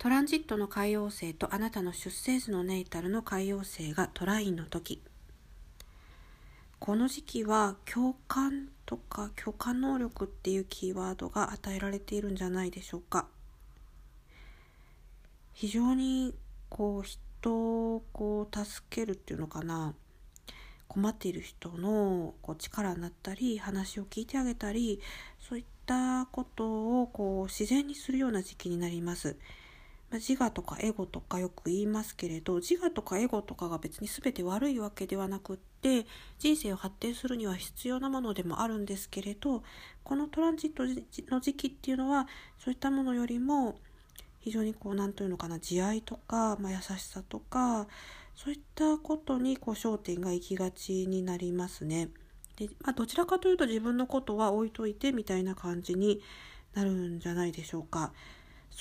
トランジットの海洋星とあなたの出生図のネイタルの海洋星がトラインの時。この時期は共感とか共感能力っていうキーワードが与えられているんじゃないでしょうか。非常にこう人をこう助けるっていうのかな。困っている人のこう力になったり話を聞いてあげたりそういったことをこう自然にするような時期になります。ま自我とかエゴとかよく言いますけれど自我とかエゴとかが別に全て悪いわけではなくって人生を発展するには必要なものでもあるんですけれどこのトランジットの時期っていうのはそういったものよりも非常にこう何というのかな慈愛とか、まあ、優しさとかそういったことにこう焦点が行きがちになりますね。でまあ、どちらかというと自分のことは置いといてみたいな感じになるんじゃないでしょうか。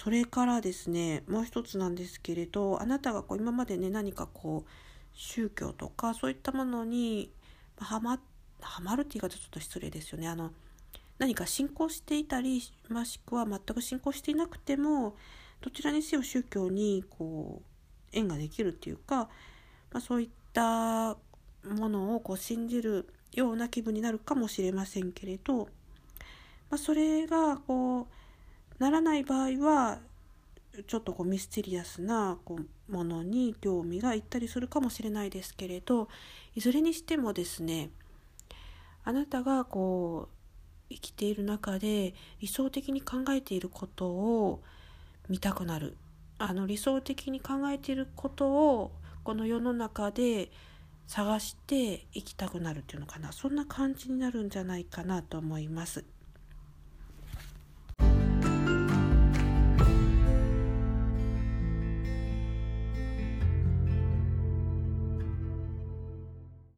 それからですねもう一つなんですけれどあなたがこう今までね何かこう宗教とかそういったものにはまはまるって言い方ちょっと失礼ですよね。あの何か信仰していたりもしくは全く信仰していなくてもどちらにせよ宗教にこう縁ができるっていうか、まあ、そういったものをこう信じるような気分になるかもしれませんけれど、まあ、それがこうならない場合はちょっとこうミステリアスなこうものに興味がいったりするかもしれないですけれどいずれにしてもですねあなたがこう生きている中で理想的に考えていることを見たくなるあの理想的に考えていることをこの世の中で探していきたくなるっていうのかなそんな感じになるんじゃないかなと思います。